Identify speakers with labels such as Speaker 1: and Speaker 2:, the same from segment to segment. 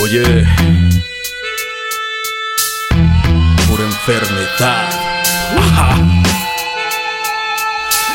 Speaker 1: Oye. Pura enfermedad.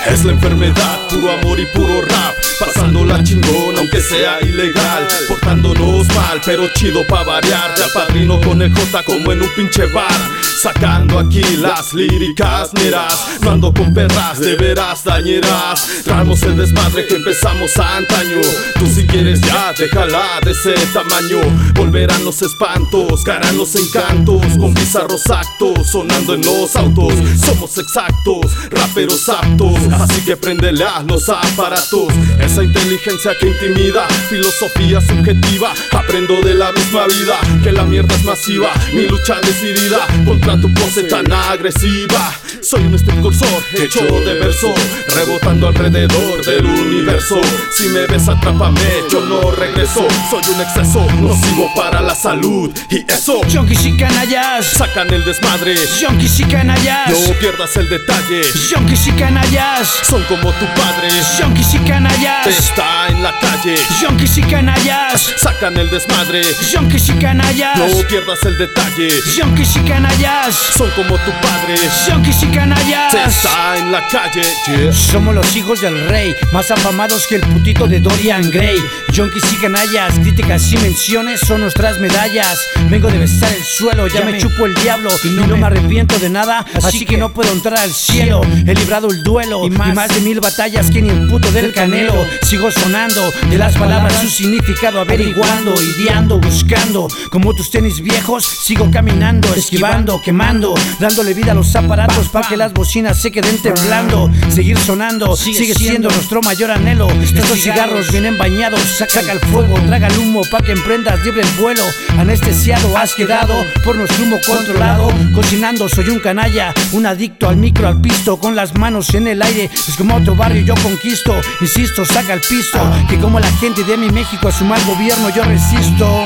Speaker 1: Es la enfermedad, puro amor y puro rap. Pasando la chingón, aunque sea ilegal. Portándonos mal, pero chido pa' variar. De padrino con el J como en un pinche bar. Sacando aquí las líricas, miras. No ando con perras, de veras dañeras. Traemos el desmadre que empezamos antaño. Tú si quieres ya, déjala de ese tamaño. Volverán los espantos, caerán los encantos. Con bizarros actos, sonando en los autos. Somos exactos, raperos aptos. Así que prendele a los aparatos. Esa inteligencia que intimida, filosofía subjetiva. Aprendo de la misma vida, que la mierda es masiva. Mi lucha decidida contra tu pose tan agresiva. Soy un precursor hecho de verso, rebotando alrededor del universo. Si me ves, atrápame, yo no regreso. Soy un exceso nocivo para la salud. Y eso,
Speaker 2: Yonkis y canallas,
Speaker 1: sacan el desmadre.
Speaker 2: yonkis y canallas,
Speaker 1: No pierdas el detalle.
Speaker 2: yonkis y canallas,
Speaker 1: Son como tu padre.
Speaker 2: yonkis y canallas,
Speaker 1: Está en la calle.
Speaker 2: yonkis y canallas,
Speaker 1: Sacan el desmadre.
Speaker 2: yonkis y canallas,
Speaker 1: No pierdas el detalle.
Speaker 2: yonkis y canallas,
Speaker 1: Son como tu padre.
Speaker 2: yonkis y canallas.
Speaker 1: Está en la calle. Yeah.
Speaker 2: Somos los hijos del rey, más afamados que el putito de Dorian Gray. Yonkis y canallas, críticas y menciones son nuestras medallas. Vengo de besar el suelo, ya, me chupo el diablo y no, me arrepiento de nada, así, que, no puedo entrar al cielo. He librado el duelo y más, de mil batallas que ni el puto del canelo. Sigo sonando de las palabras su significado, averiguando, ideando, buscando. Como tus tenis viejos, sigo caminando, esquivando, quemando, dándole vida a los aparatos para que las bocinas se queden temblando. Seguir sonando sigue siendo nuestro mayor anhelo. Estos cigarros vienen bañados, saca el fuego, traga el humo para que emprendas libre el vuelo. Anestesiado has quedado por nuestro humo controlado. Cocinando soy un canalla, un adicto al micro, al pisto, con las manos en el aire. Es como otro barrio yo conquisto, insisto, saca el pisto. Que como la gente de mi México a su mal gobierno yo resisto.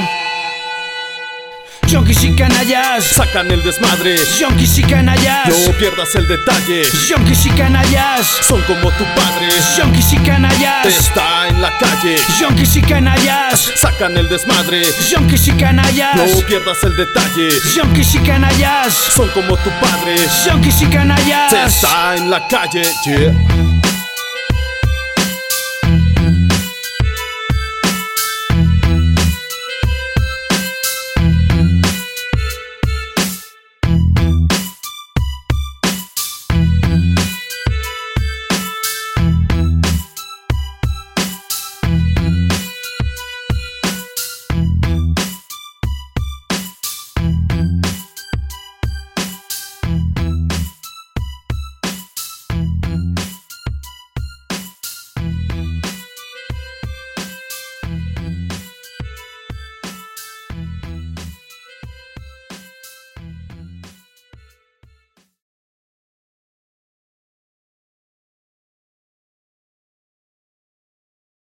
Speaker 2: Yonkis y canallas,
Speaker 1: Sacan el desmadre.
Speaker 2: yonkis y canallas,
Speaker 1: No pierdas el detalle.
Speaker 2: yonkis y canallas,
Speaker 1: Son como tu padre.
Speaker 2: yonkis y canallas,
Speaker 1: Está en la calle.
Speaker 2: yonkis y canallas,
Speaker 1: Sacan el desmadre.
Speaker 2: yonkis y canallas,
Speaker 1: No pierdas el detalle.
Speaker 2: yonkis y canallas,
Speaker 1: Son como tu padre.
Speaker 2: yonkis y canallas.
Speaker 1: Está en la calle. Yeah.